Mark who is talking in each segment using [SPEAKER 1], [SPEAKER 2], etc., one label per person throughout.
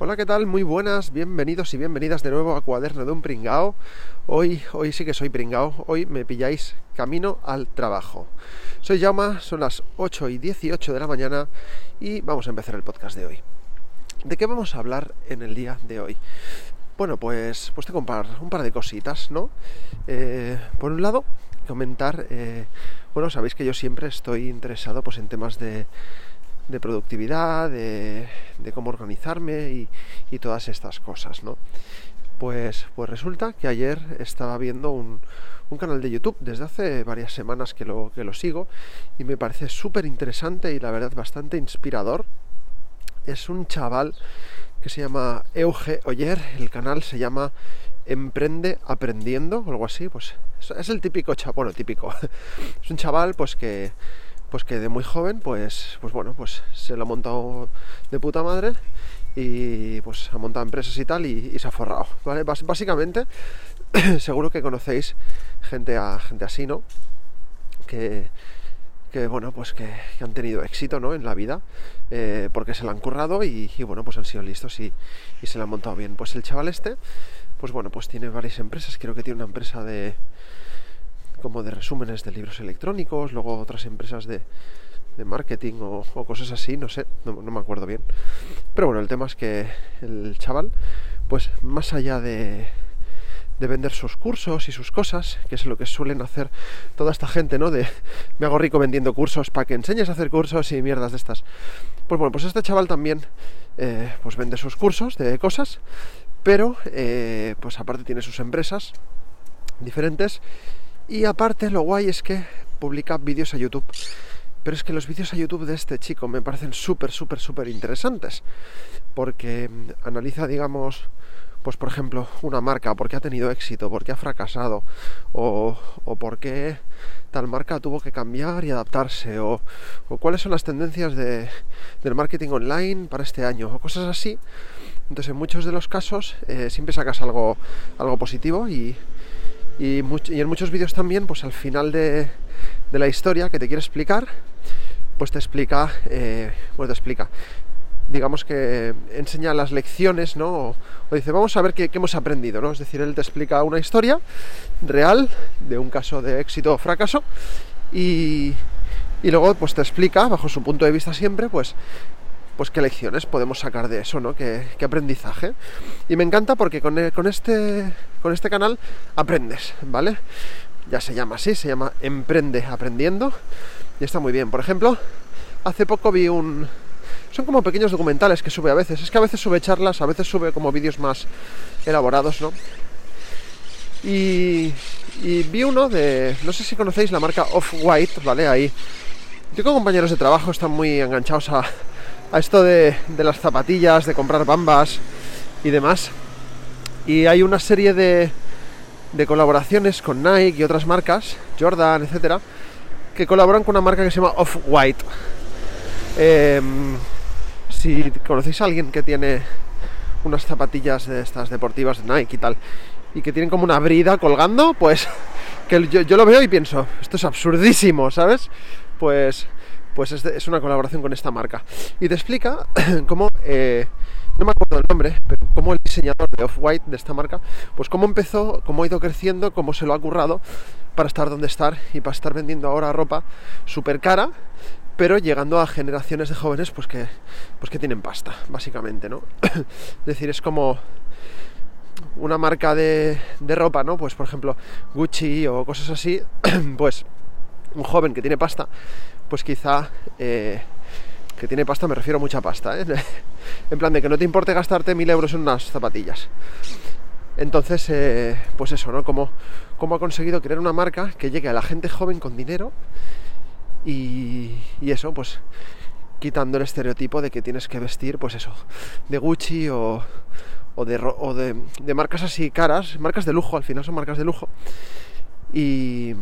[SPEAKER 1] Hola, ¿qué tal? Muy buenas, bienvenidos y bienvenidas de nuevo a Cuaderno de un Pringao. Hoy, hoy sí que soy Pringao, hoy me pilláis camino al trabajo. Soy Jauma, son las 8 y 18 de la mañana y vamos a empezar el podcast de hoy. ¿De qué vamos a hablar en el día de hoy? Bueno, pues, pues tengo un par, un par de cositas, ¿no? Eh, por un lado, comentar, eh, bueno, sabéis que yo siempre estoy interesado pues, en temas de de productividad, de, cómo organizarme y, todas estas cosas, ¿no? Pues, pues resulta que ayer estaba viendo un, un canal de YouTube desde hace varias semanas que lo, que lo sigo y me parece súper interesante y la verdad bastante inspirador. Es un chaval que se llama Euge Oyer, el canal se llama Emprende Aprendiendo, o algo así, pues es el típico chaval, bueno, típico, es un chaval pues que pues que de muy joven, pues, pues bueno, pues se lo ha montado de puta madre y pues ha montado empresas y tal y, se ha forrado, ¿vale? básicamente, seguro que conocéis gente, a, gente así, ¿no? Que, que bueno, pues que, han tenido éxito, ¿no? En la vida, eh, porque se la han currado y, bueno, pues han sido listos y, y se la han montado bien. Pues el chaval este, pues bueno, pues tiene varias empresas, creo que tiene una empresa de como de resúmenes de libros electrónicos, luego otras empresas de, marketing o, cosas así, no sé, no, me acuerdo bien. Pero bueno, el tema es que el chaval, pues más allá de, de vender sus cursos y sus cosas, que es lo que suelen hacer toda esta gente, ¿no? De me hago rico vendiendo cursos para que enseñes a hacer cursos y mierdas de estas. Pues bueno, pues este chaval también eh, pues vende sus cursos de cosas, pero eh, pues aparte tiene sus empresas diferentes y aparte lo guay es que publica vídeos a YouTube. Pero es que los vídeos a YouTube de este chico me parecen súper, súper, súper interesantes. Porque mm, analiza, digamos, pues por ejemplo, una marca, por qué ha tenido éxito, por qué ha fracasado, o, o por qué tal marca tuvo que cambiar y adaptarse, o, o cuáles son las tendencias de, del marketing online para este año, o cosas así. Entonces, en muchos de los casos, eh, siempre sacas algo, algo positivo y, y, en muchos vídeos también, pues al final de, la historia que te quiere explicar, pues te explica, eh, te explica, digamos que enseña las lecciones, ¿no? O, dice, vamos a ver qué, hemos aprendido, ¿no? Es decir, él te explica una historia real de un caso de éxito o fracaso y, y luego pues te explica, bajo su punto de vista siempre, pues pues qué lecciones podemos sacar de eso, ¿no? Qué, aprendizaje. Y me encanta porque con, e, con, este, con este canal aprendes, ¿vale? Ya se llama así, se llama Emprende Aprendiendo y está muy bien. Por ejemplo, hace poco vi un... Son como pequeños documentales que sube a veces. Es que a veces sube charlas, a veces sube como vídeos más elaborados, ¿no? Y, y vi uno de... No sé si conocéis la marca Off-White, ¿vale? Ahí. Yo con compañeros de trabajo están muy enganchados a, a esto de, las zapatillas, de comprar bambas y demás. Y hay una serie de, colaboraciones con Nike y otras marcas, Jordan, etcétera, que colaboran con una marca que se llama Off-White. Em, si conocéis a alguien que tiene unas zapatillas de estas deportivas de Nike y tal, y que tienen como una brida colgando, pues que yo, yo lo veo y pienso, esto es absurdísimo, ¿sabes? Pues pues es, una colaboración con esta marca. Y te explica cómo, eh, no me acuerdo el nombre, pero cómo el diseñador de Off-White de esta marca, pues cómo empezó, cómo ha ido creciendo, cómo se lo ha currado para estar donde estar y para estar vendiendo ahora ropa súper cara, pero llegando a generaciones de jóvenes pues que, pues que tienen pasta, básicamente, ¿no? es decir, es como una marca de, de ropa, ¿no? Pues por ejemplo Gucci o cosas así, pues un joven que tiene pasta pues quizá eh, que tiene pasta, me refiero a mucha pasta, ¿eh? en plan de que no te importe gastarte mil euros en unas zapatillas. Entonces, eh, pues eso, ¿no? Como, ha conseguido crear una marca que llegue a la gente joven con dinero y, eso, pues quitando el estereotipo de que tienes que vestir, pues eso, de Gucci o, o, de, o de, de marcas así caras, marcas de lujo, al final son marcas de lujo. Y,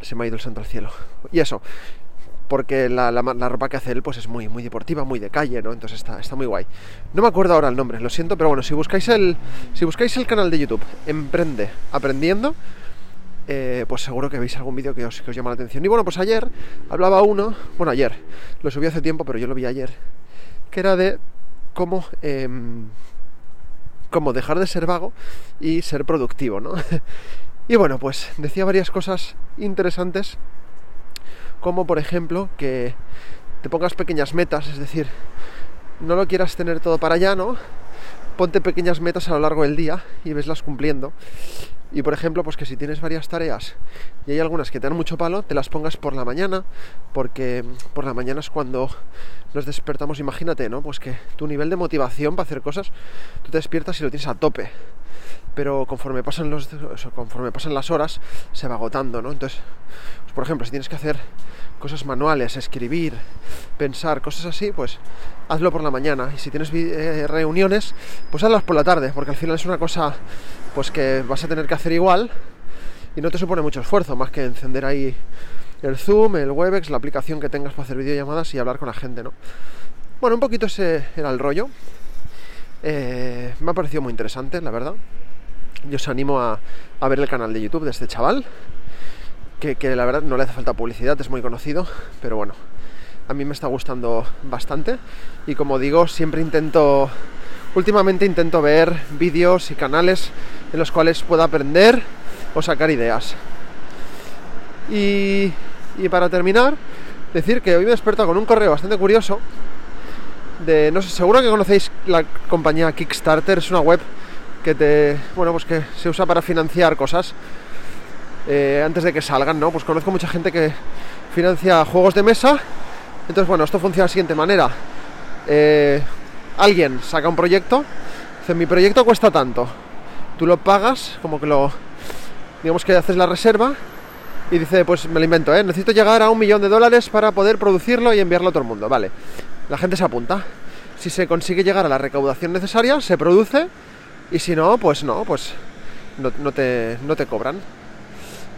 [SPEAKER 1] Se me ha ido el santo al cielo. Y eso, porque la, ropa que hace él pues es muy, muy deportiva, muy de calle, ¿no? Entonces está, está muy guay. No me acuerdo ahora el nombre, lo siento, pero bueno, si buscáis el, si buscáis el canal de YouTube, Emprende Aprendiendo, eh, pues seguro que veis algún vídeo que os, que os llama la atención. Y bueno, pues ayer hablaba uno, bueno, ayer, lo subí hace tiempo, pero yo lo vi ayer, que era de cómo, em, cómo dejar de ser vago y ser productivo, ¿no? y bueno, pues decía varias cosas interesantes, como por ejemplo que te pongas pequeñas metas, es decir, no lo quieras tener todo para allá, ¿no? Ponte pequeñas metas a lo largo del día y veslas cumpliendo. Y por ejemplo, pues que si tienes varias tareas y hay algunas que te dan mucho palo, te las pongas por la mañana, porque por la mañana es cuando nos despertamos, imagínate, ¿no? Pues que tu nivel de motivación para hacer cosas, tú te despiertas y lo tienes a tope. Pero conforme pasan los conforme pasan las horas, se va agotando, ¿no? Entonces, pues por ejemplo, si tienes que hacer cosas manuales, escribir, pensar, cosas así, pues hazlo por la mañana. Y si tienes eh, reuniones, pues hazlas por la tarde, porque al final es una cosa pues que vas a tener que hacer igual y no te supone mucho esfuerzo, más que encender ahí el Zoom, el Webex, la aplicación que tengas para hacer videollamadas y hablar con la gente, ¿no? Bueno, un poquito ese era el rollo. Eh, me ha parecido muy interesante, la verdad. Yo os animo a, ver el canal de YouTube de este chaval, que, la verdad no le hace falta publicidad, es muy conocido, pero bueno, a mí me está gustando bastante. Y como digo, siempre intento últimamente intento ver vídeos y canales en los cuales pueda aprender o sacar ideas. Y, para terminar, decir que hoy me despertado con un correo bastante curioso de, no sé, seguro que conocéis la compañía Kickstarter, es una web que te, bueno, pues que se usa para financiar cosas eh, antes de que salgan, ¿no? Pues conozco mucha gente que financia juegos de mesa. Entonces, bueno, esto funciona de la siguiente manera. Eh, alguien saca un proyecto, dice, mi proyecto cuesta tanto, tú lo pagas, como que lo, digamos que haces la reserva y dice, pues me lo invento, ¿eh? necesito llegar a un millón de dólares para poder producirlo y enviarlo a todo el mundo, vale, la gente se apunta, si se consigue llegar a la recaudación necesaria, se produce y si no, pues no, pues no, te, no te cobran.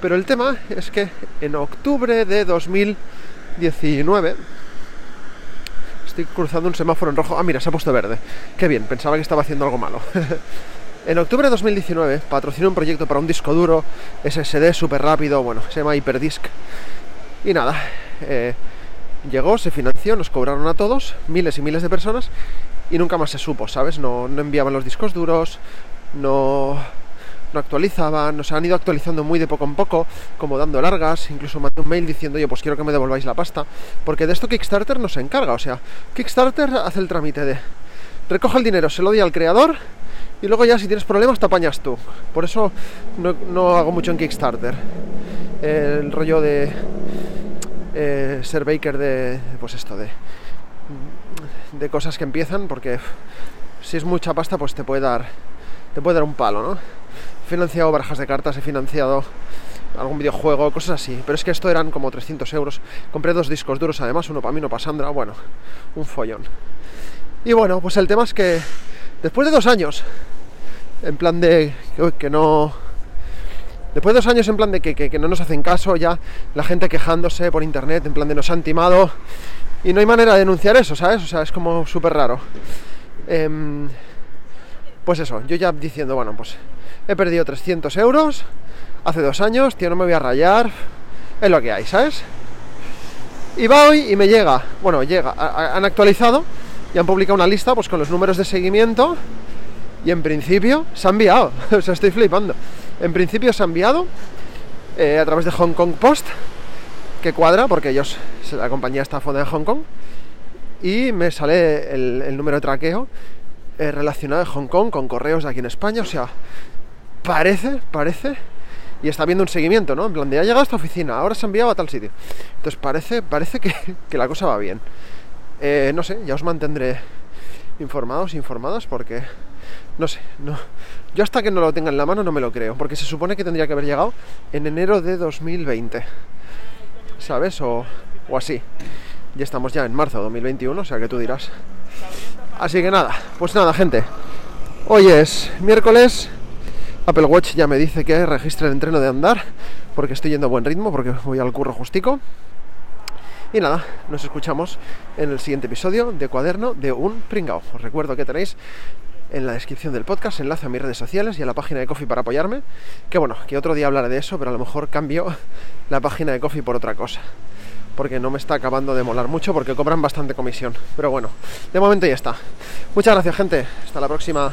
[SPEAKER 1] Pero el tema es que en octubre de 2019 estoy cruzando un semáforo en rojo. Ah, mira, se ha puesto verde. Qué bien, pensaba que estaba haciendo algo malo. en octubre de 2019 patrociné un proyecto para un disco duro SSD súper rápido, bueno, se llama Hyperdisk. Y nada, eh, llegó, se financió, nos cobraron a todos, miles y miles de personas, y nunca más se supo, ¿sabes? No, no enviaban los discos duros, no no actualizaban, nos han ido actualizando muy de poco en poco, como dando largas, incluso mandé un mail diciendo, oye, pues quiero que me devolváis la pasta, porque de esto Kickstarter no se encarga, o sea, Kickstarter hace el trámite de recoge el dinero, se lo doy al creador y luego ya si tienes problemas te apañas tú. Por eso no, hago mucho en Kickstarter. El rollo de eh, ser baker de, pues esto, de, de cosas que empiezan, porque si es mucha pasta, pues te puede dar, te puede dar un palo, ¿no? He financiado barajas de cartas, he financiado algún videojuego, cosas así. Pero es que esto eran como 300 euros. Compré dos discos duros además, uno para mí, uno para Sandra. Bueno, un follón. Y bueno, pues el tema es que después de dos años, en plan de que, no... Después de dos años en plan de que, no nos hacen caso, ya la gente quejándose por internet, en plan de nos han timado. Y no hay manera de denunciar eso, ¿sabes? O sea, es como súper raro. Em, pues eso, yo ya diciendo, bueno, pues he perdido 300 euros hace dos años, tío, no me voy a rayar, es lo que hay, ¿sabes? Y va hoy y me llega, bueno, llega, han actualizado y han publicado una lista pues con los números de seguimiento y en principio se ha enviado, o sea, estoy flipando. En principio se ha enviado eh, a través de Hong Kong Post, que cuadra porque ellos, la compañía está fundada en Hong Kong, y me sale el, número de traqueo eh, relacionado de Hong Kong con correos de aquí en España, o sea, parece, parece, y está viendo un seguimiento, ¿no? En plan, de ha llegado a esta oficina, ahora se ha enviado a tal sitio. Entonces parece, parece que, la cosa va bien. Eh, no sé, ya os mantendré informados, informadas, porque no sé, no. Yo hasta que no lo tenga en la mano no me lo creo, porque se supone que tendría que haber llegado en enero de 2020, ¿sabes? O, o así. Ya estamos ya en marzo de 2021, o sea que tú dirás. Así que nada, pues nada, gente. Hoy es miércoles Apple Watch ya me dice que registre el entreno de andar, porque estoy yendo a buen ritmo, porque voy al curro justico. Y nada, nos escuchamos en el siguiente episodio de Cuaderno de un Pringao. Os recuerdo que tenéis en la descripción del podcast enlace a mis redes sociales y a la página de Coffee para apoyarme. Que bueno, que otro día hablaré de eso, pero a lo mejor cambio la página de Coffee por otra cosa. Porque no me está acabando de molar mucho porque cobran bastante comisión. Pero bueno, de momento ya está. Muchas gracias gente. Hasta la próxima.